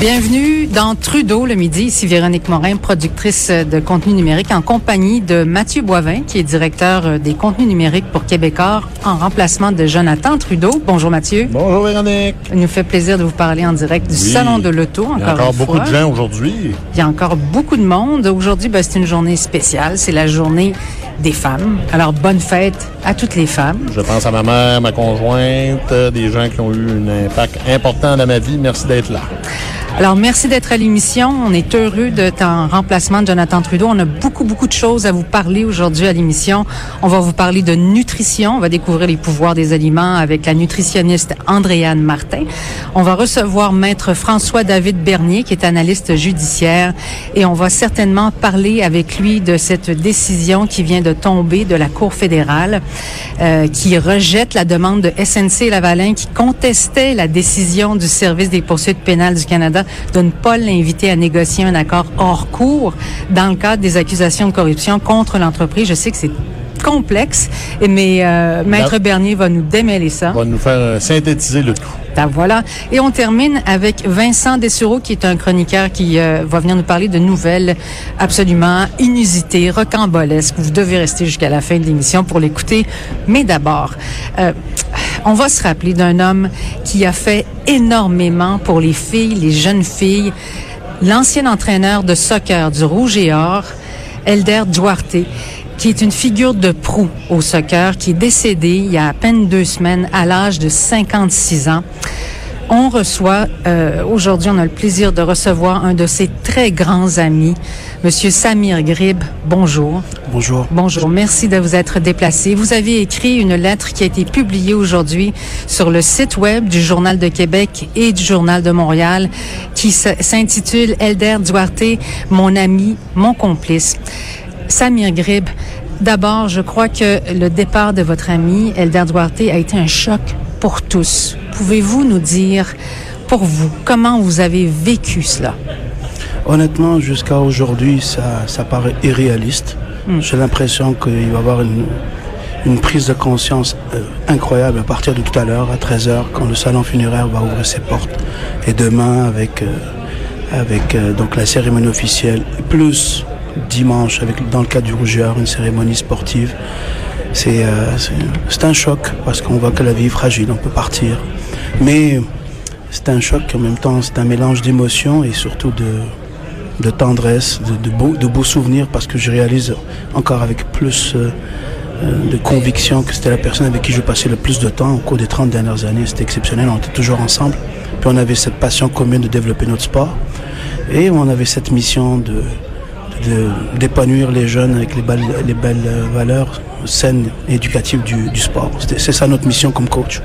Bienvenue dans Trudeau le midi. Ici Véronique Morin, productrice de contenu numérique en compagnie de Mathieu Boivin, qui est directeur des contenus numériques pour Québécois en remplacement de Jonathan Trudeau. Bonjour Mathieu. Bonjour Véronique. Il nous fait plaisir de vous parler en direct du Oui. Salon de l'Auto. Encore, Il y a encore une beaucoup fois. de gens aujourd'hui. Il y a encore beaucoup de monde. Aujourd'hui, ben, c'est une journée spéciale. C'est la journée des femmes. Alors, bonne fête à toutes les femmes. Je pense à ma mère, ma conjointe, euh, des gens qui ont eu un impact important dans ma vie. Merci d'être là. Alors, merci d'être à l'émission. On est heureux de en remplacement de Jonathan Trudeau. On a beaucoup, beaucoup de choses à vous parler aujourd'hui à l'émission. On va vous parler de nutrition. On va découvrir les pouvoirs des aliments avec la nutritionniste Andréane Martin. On va recevoir maître François-David Bernier, qui est analyste judiciaire. Et on va certainement parler avec lui de cette décision qui vient de tomber de la Cour fédérale, euh, qui rejette la demande de SNC Lavalin, qui contestait la décision du Service des poursuites pénales du Canada de ne pas l'inviter à négocier un accord hors cours dans le cadre des accusations de corruption contre l'entreprise. Je sais que c'est complexe, mais euh, Maître Bernier va nous démêler ça. Va nous faire euh, synthétiser le tout. Ben voilà. Et on termine avec Vincent Dessureau, qui est un chroniqueur qui euh, va venir nous parler de nouvelles absolument inusitées, rocambolesques. Vous devez rester jusqu'à la fin de l'émission pour l'écouter. Mais d'abord, euh, on va se rappeler d'un homme qui a fait énormément pour les filles, les jeunes filles. L'ancien entraîneur de soccer du Rouge et Or, Elder Duarte, qui est une figure de proue au soccer, qui est décédé il y a à peine deux semaines à l'âge de 56 ans. On reçoit, euh, aujourd'hui, on a le plaisir de recevoir un de ses très grands amis, Monsieur Samir Grib. Bonjour. Bonjour. Bonjour, merci de vous être déplacé. Vous avez écrit une lettre qui a été publiée aujourd'hui sur le site web du Journal de Québec et du Journal de Montréal qui s'intitule Elder Duarte, mon ami, mon complice. Samir Grib, d'abord, je crois que le départ de votre ami Elder Duarte a été un choc pour tous. Pouvez-vous nous dire, pour vous, comment vous avez vécu cela? Honnêtement, jusqu'à aujourd'hui, ça, ça paraît irréaliste. J'ai l'impression qu'il va y avoir une, une prise de conscience euh, incroyable à partir de tout à l'heure, à 13h, quand le salon funéraire va ouvrir ses portes. Et demain, avec, euh, avec euh, donc la cérémonie officielle, plus dimanche, avec, dans le cadre du Rougeur, une cérémonie sportive. C'est euh, c'est- un choc parce qu'on voit que la vie est fragile, on peut partir. Mais c'est un choc en même temps, c'est un mélange d'émotions et surtout de, de tendresse, de, beaux, de beaux souvenirs parce que je réalise encore avec plus euh, euh, de conviction que c'était la personne avec qui je passais le plus de temps au cours des 30 dernières années. C'était exceptionnel, on était toujours ensemble. Puis on avait cette passion commune de développer notre sport et on avait cette mission de- d'épanouir les jeunes avec les belles, les belles euh, valeurs saines et éducatives du, sport. C'est ça notre mission comme coach.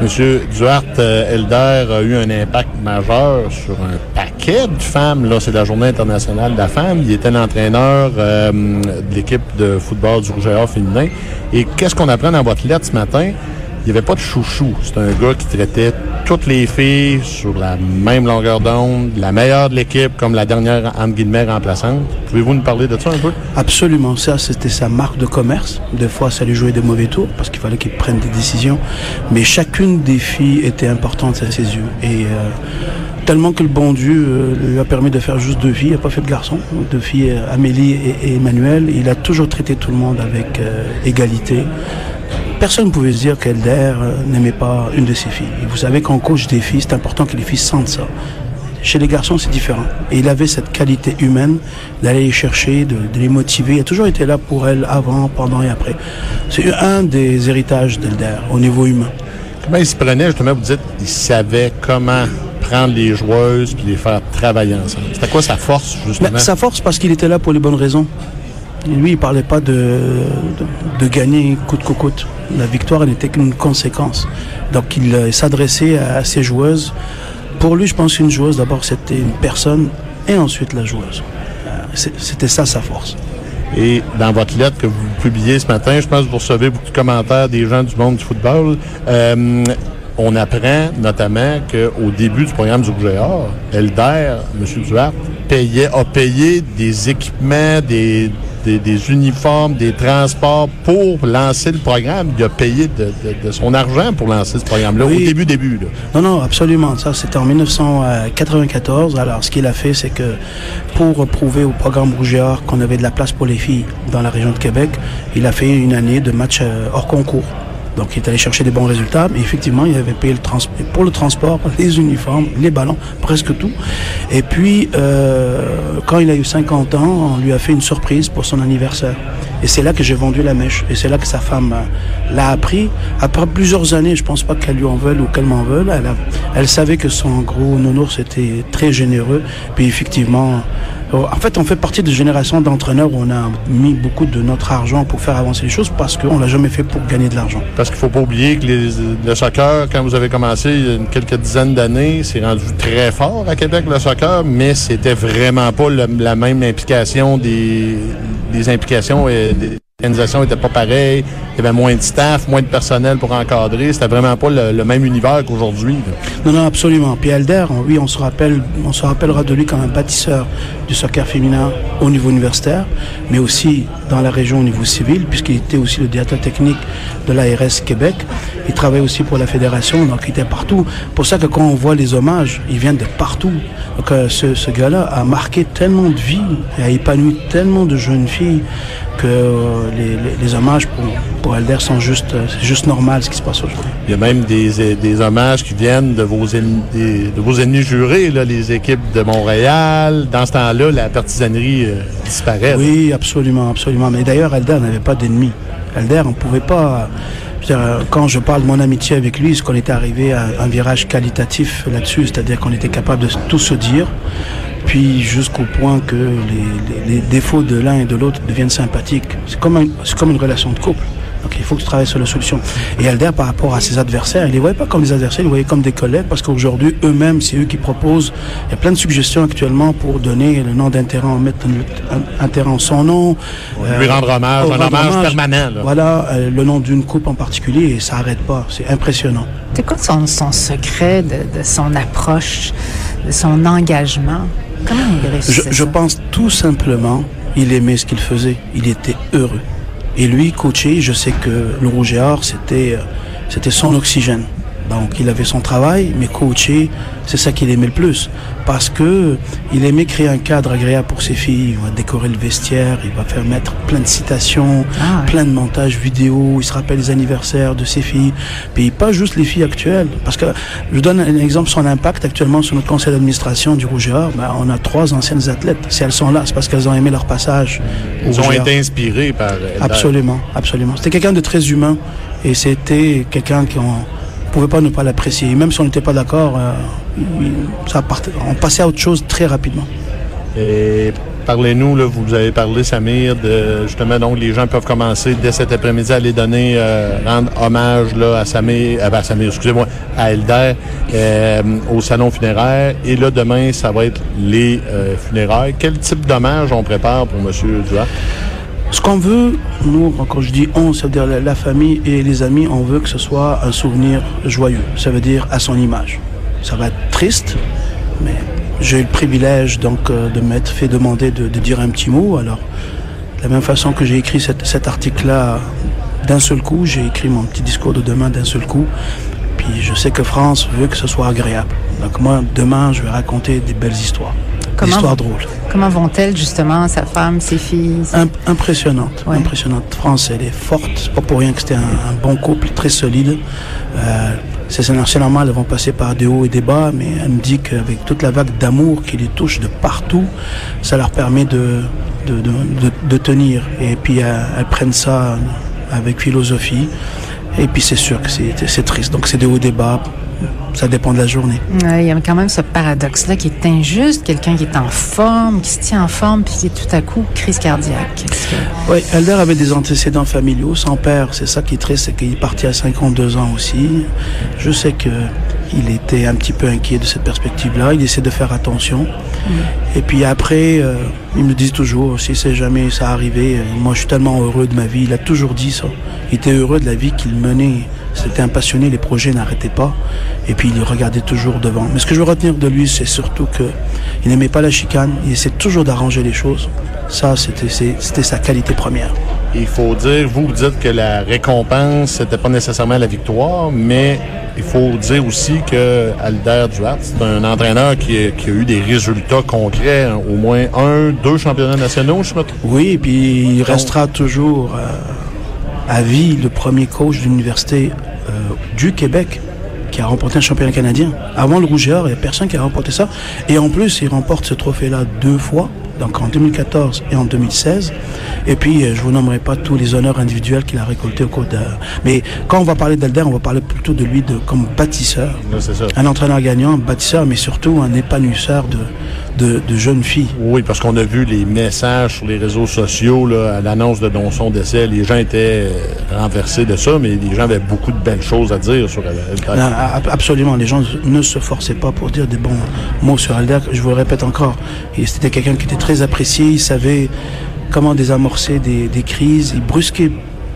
Monsieur Duarte euh, Elder a eu un impact majeur sur un paquet de femmes. Là, c'est la Journée internationale de la femme. Il était l'entraîneur euh, de l'équipe de football du Rouge et féminin. Et qu'est-ce qu'on apprend dans votre lettre ce matin? Il n'y avait pas de chouchou. C'est un gars qui traitait toutes les filles sur la même longueur d'onde, la meilleure de l'équipe, comme la dernière, entre guillemets, remplaçante. Pouvez-vous nous parler de ça un peu? Absolument, ça c'était sa marque de commerce. Des fois, ça lui jouait des mauvais tours parce qu'il fallait qu'il prenne des décisions. Mais chacune des filles était importante à ses yeux. Et euh, tellement que le bon Dieu euh, lui a permis de faire juste deux filles, il n'a pas fait de garçons, deux filles, euh, Amélie et, Emmanuel. Il a toujours traité tout le monde avec égalité. Personne ne pouvait se dire qu'Elder euh, n'aimait pas une de ses filles. Et vous savez qu'en coach des filles, c'est important que les filles sentent ça. Chez les garçons, c'est différent. Et il avait cette qualité humaine d'aller les chercher, de, de les motiver. Il a toujours été là pour elles avant, pendant et après. C'est un des héritages d'Elder au niveau humain. Comment il se prenait, justement, vous dites, il savait comment prendre les joueuses puis les faire travailler ensemble. C'était quoi sa force, justement? Mais sa force, parce qu'il était là pour les bonnes raisons. Lui, il parlait pas de, de, gagner coûte que coûte. La victoire n'était qu'une conséquence. Donc, il euh, s'adressait à ses joueuses. Pour lui, je pense qu'une joueuse, d'abord, c'était une personne et ensuite la joueuse. Euh, C'était ça sa force. Et dans votre lettre que vous publiez ce matin, je pense que vous recevez beaucoup de commentaires des gens du monde du football. Euh, on apprend notamment qu'au début du programme du Elder, M. Duarte, payait, a payé des équipements, des, des, des uniformes, des transports pour lancer le programme. Il a payé de, de- de son argent pour lancer ce programme-là, Oui. au début, début. Là. Non, non, absolument. Ça, c'était en 1994. Alors, ce qu'il a fait, c'est que pour prouver au programme Rouge et Or qu'on avait de la place pour les filles dans la région de Québec, il a fait une année de match euh, hors concours. Donc, il est allé chercher des bons résultats. Mais effectivement, il avait payé le trans- pour le transport, les uniformes, les ballons, presque tout. Et puis, euh, quand il a eu 50 ans, on lui a fait une surprise pour son anniversaire. Et c'est là que j'ai vendu la mèche. Et c'est là que sa femme euh, l'a appris. Après plusieurs années, je pense pas qu'elle lui en veuille ou qu'elle m'en veuille. Elle, elle savait que son gros nounours était très généreux. Puis effectivement, en fait, on fait partie de génération d'entraîneurs où on a mis beaucoup de notre argent pour faire avancer les choses parce qu'on l'a jamais fait pour gagner de l'argent. Parce qu'il faut pas oublier que les- le soccer, quand vous avez commencé il y a quelques dizaines d'années, c'est rendu très fort à Québec, le soccer, mais c'était vraiment pas la même implication des, des implications et des organisations n'étaient pas pareilles. Il y avait moins de staff, moins de personnel pour encadrer. C'était vraiment pas le, même univers qu'aujourd'hui. Non, non, absolument. Puis Elder, oui, on se rappelle, on se rappellera de lui comme un bâtisseur du soccer féminin au niveau universitaire, mais aussi dans la région au niveau civil, puisqu'il était aussi le directeur technique de l'ARS Québec. Il travaillait aussi pour la fédération, donc il était partout. Pour ça que quand on voit les hommages, ils viennent de partout. Donc euh, ce, ce gars-là a marqué tellement de vies et a épanoui tellement de jeunes filles que euh, les, hommages pour, pour Elder sont juste, euh, c'est juste normal ce qui se passe aujourd'hui. Il y a même des, des hommages qui viennent de vos ennemis, des- de vos ennemis jurés, là, les équipes de Montréal. Dans ce temps-là, la partisanerie euh, disparaît. Oui, absolument, absolument. Mais d'ailleurs, Elder n'avait pas d'ennemis. Elder, on ne pouvait pas. Quand je parle de mon amitié avec lui, c'est qu'on était arrivé à un virage qualitatif là-dessus, c'est-à-dire qu'on était capable de tout se dire, puis jusqu'au point que les, les- les défauts de l'un et de l'autre deviennent sympathiques. C'est comme, un- c'est comme une relation de couple. Donc il faut que tu travailles sur la solution. Et Elder, par rapport à ses adversaires, il les voyait pas comme des adversaires, il les voyait comme des collègues, parce qu'aujourd'hui, eux-mêmes, c'est eux qui proposent. Il y a plein de suggestions actuellement pour donner le nom d'un terrain, mettre un, un- un terrain en son nom. Lui Euh, rendre hommage, oh, un rendre hommage hommage. permanent. là. Voilà, euh, le nom d'une coupe en particulier, et ça arrête pas. C'est impressionnant. C'est quoi son, son secret de, de son approche, de son engagement? Comment il Je, réussissait je ça? pense tout simplement, il aimait ce qu'il faisait. Il était heureux. Et lui, coaché, je sais que le Rouge et Or, c'était, euh, c'était son oxygène. Donc, il avait son travail, mais coacher, c'est ça qu'il aimait le plus. Parce que il aimait créer un cadre agréable pour ses filles. Il va décorer le vestiaire, il va faire mettre plein de citations, Ah ouais. plein de montages vidéo. Il se rappelle les anniversaires de ses filles. Puis pas juste les filles actuelles. Parce que je donne un exemple, son impact actuellement sur notre conseil d'administration du Rouge et Or. Ben, on a trois anciennes athlètes. Si elles sont là, c'est parce qu'elles ont aimé leur passage. au Ils ont été inspirés par. Absolument, absolument. C'était quelqu'un de très humain et c'était quelqu'un pouvait pas ne pas l'apprécier. Même si on n'était pas d'accord, euh, partait- on passait à autre chose très rapidement. Et parlez-nous, vous avez parlé, Samir, de justement, donc les gens peuvent commencer dès cet après-midi à les donner, euh, rendre hommage là, à Samir, euh, ben, à Samir, excusez-moi, à Elder, au salon funéraire. Et là, demain, ça va être les funérailles. Quel type d'hommage on prépare pour M. Duarte? Ce qu'on veut, nous, quand je dis on, ça veut dire la, famille et les amis, on veut que ce soit un souvenir joyeux. Ça veut dire à son image. Ça va être triste, mais j'ai eu le privilège donc euh, de m'être fait demander de, dire un petit mot. Alors, de la même façon que j'ai écrit cet article-là d'un seul coup, j'ai écrit mon petit discours de demain d'un seul coup. Puis je sais que France veut que ce soit agréable. Donc moi, demain, je vais raconter des belles histoires. Comment- histoires drôles. Comment vont-elles, justement, sa femme, ses filles? Imp- impressionnante, Ouais. impressionnante. France, elle est forte. C'est pas pour rien que c'était un, un bon couple, très solide. Euh, c'est normal, elles vont passer par des hauts et des bas, mais elle me dit qu'avec toute la vague d'amour qui les touche de partout, ça leur permet de, de, de, de- de tenir. Et puis euh, elles prennent ça avec philosophie. Et puis c'est sûr que c'est triste. Donc c'est des hauts et des bas. Ça dépend de la journée. Ouais, Il y a quand même ce paradoxe-là qui est injuste. Quelqu'un qui est en forme, qui se tient en forme, puis qui est tout à coup crise cardiaque. Que- Oui, Elder avait des antécédents familiaux. Son père, c'est ça qui est triste, c'est qu'il est parti à 52 ans aussi. Je sais que il était un petit peu inquiet de cette perspective-là. Il essaie de faire attention. Et puis après, euh, il me dit toujours, si c'est jamais ça arrivé, euh, moi je suis tellement heureux de ma vie. Il a toujours dit ça. Il était heureux de la vie qu'il menait. C'était un passionné, les projets n'arrêtaient pas. Et puis il regardait toujours devant. Mais ce que je veux retenir de lui, c'est surtout que il n'aimait pas la chicane. Il essaie toujours d'arranger les choses. Ça, c'était sa qualité première. Il faut dire, vous, vous dites que la récompense, c'était pas nécessairement la victoire, mais il faut dire aussi que Alder Duarte, c'est un entraîneur qui a, qui a eu des résultats concrets, hein, au moins un, deux championnats nationaux, je me trompe. Oui, et puis il restera toujours euh, à vie le premier coach de l'université euh, du Québec qui a remporté un championnat canadien. Avant le Rougeur, il n'y a personne qui a remporté ça. Et en plus, il remporte ce trophée-là deux fois, donc en 2014 et en 2016. Et puis, euh, je vous nommerai pas tous les honneurs individuels qu'il a récoltés au cours de... Mais quand on va parler d'Alder, on va parler plutôt de lui de, comme bâtisseur. Un entraîneur gagnant, un bâtisseur, mais surtout un épanouisseur de, de, de jeunes filles. Oui, parce qu'on a vu les messages sur les réseaux sociaux là, à l'annonce de don son décès. Les gens étaient euh, renversés de ça, mais les gens avaient beaucoup de belles choses à dire sur Alder. Non, a- absolument, les gens ne se forçaient pas pour dire des bons mots sur Alder. Je vous le répète encore, c'était quelqu'un qui était très apprécié, il savait comment désamorcer des, des crises, il brusquait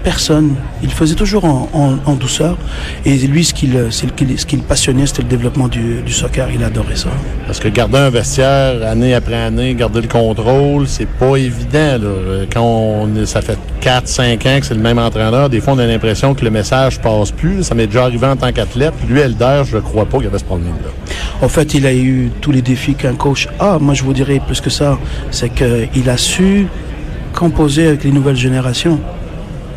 personne, il faisait toujours en, en- en douceur. Et lui, ce qu'il ce passionnait, c'était le développement du, du soccer, il adorait ça. Parce que garder un vestiaire année après année, garder le contrôle, c'est pas évident. Là. Quand on, ça fait 4-5 ans que c'est le même entraîneur, des fois on a l'impression que le message passe plus. Ça m'est déjà arrivé en tant qu'athlète. Lui, Elder, je ne crois pas qu'il avait ce problème-là. En fait, il a eu tous les défis qu'un coach a. Moi, je vous dirais plus que ça, c'est qu'il a su composer avec les nouvelles générations.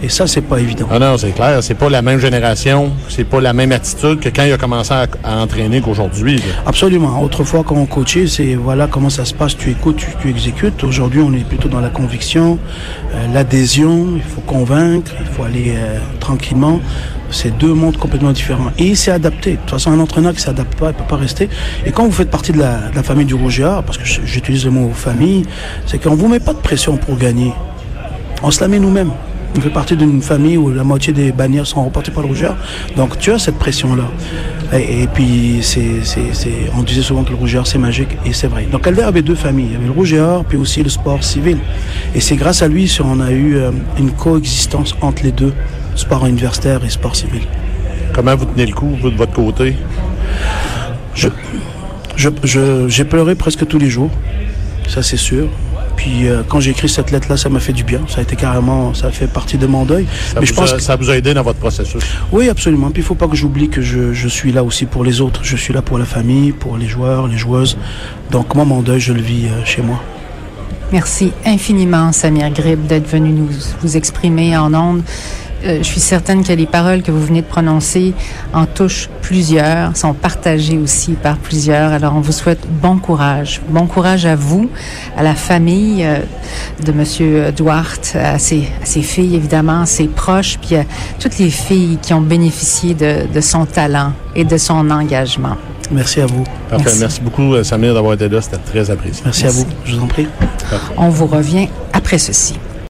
Et ça, c'est pas évident. Ah non, c'est clair, c'est pas la même génération, c'est pas la même attitude que quand il a commencé à, à entraîner qu'aujourd'hui. Absolument. Autrefois, quand on coachait, c'est voilà comment ça se passe. Tu écoutes, tu, tu exécutes. Aujourd'hui, on est plutôt dans la conviction, euh, l'adhésion. Il faut convaincre, il faut aller euh, tranquillement. C'est deux mondes complètement différents. Et il s'est adapté. De toute façon, un entraîneur qui s'adapte pas, il peut pas rester. Et quand vous faites partie de la, de la famille du Rougeard, parce que j'utilise le mot famille, c'est qu'on vous met pas de pression pour gagner. On se la met nous-mêmes. On fait partie d'une famille où la moitié des bannières sont remportées par le rougeur. Donc tu as cette pression-là. Et, et puis, c'est, on disait souvent que le rougeur, c'est magique, et c'est vrai. Donc Albert avait deux familles. Il y avait le rougeur, puis aussi le sport civil. Et c'est grâce à lui qu'on a eu euh, une coexistence entre les deux, sport universitaire et sport civil. Comment vous tenez le coup, vous, de votre côté? Je, je, je- j'ai pleuré presque tous les jours, ça c'est sûr. Puis euh, quand j'ai écrit cette lettre-là, ça m'a fait du bien. Ça a été carrément, ça a fait partie de mon deuil. Ça, Mais je vous pense a, que- ça vous a aidé dans votre processus? Oui, absolument. Puis il faut pas que j'oublie que je, je suis là aussi pour les autres. Je suis là pour la famille, pour les joueurs, les joueuses. Donc moi, mon deuil, je le vis euh, chez moi. Merci infiniment, Samir Grib, d'être venu nous vous exprimer en ondes. Euh, je suis certaine que les paroles que vous venez de prononcer en touchent plusieurs, sont partagées aussi par plusieurs. Alors, on vous souhaite bon courage. Bon courage à vous, à la famille euh, de Monsieur Duarte, à ses, à ses filles, évidemment, à ses proches, puis à toutes les filles qui ont bénéficié de, de son talent et de son engagement. Merci à vous. Parfait. Merci. Merci, beaucoup, euh, Samir, d'avoir été là. C'était très apprécié. Merci, Merci. à vous. Je vous en prie. On vous revient après ceci.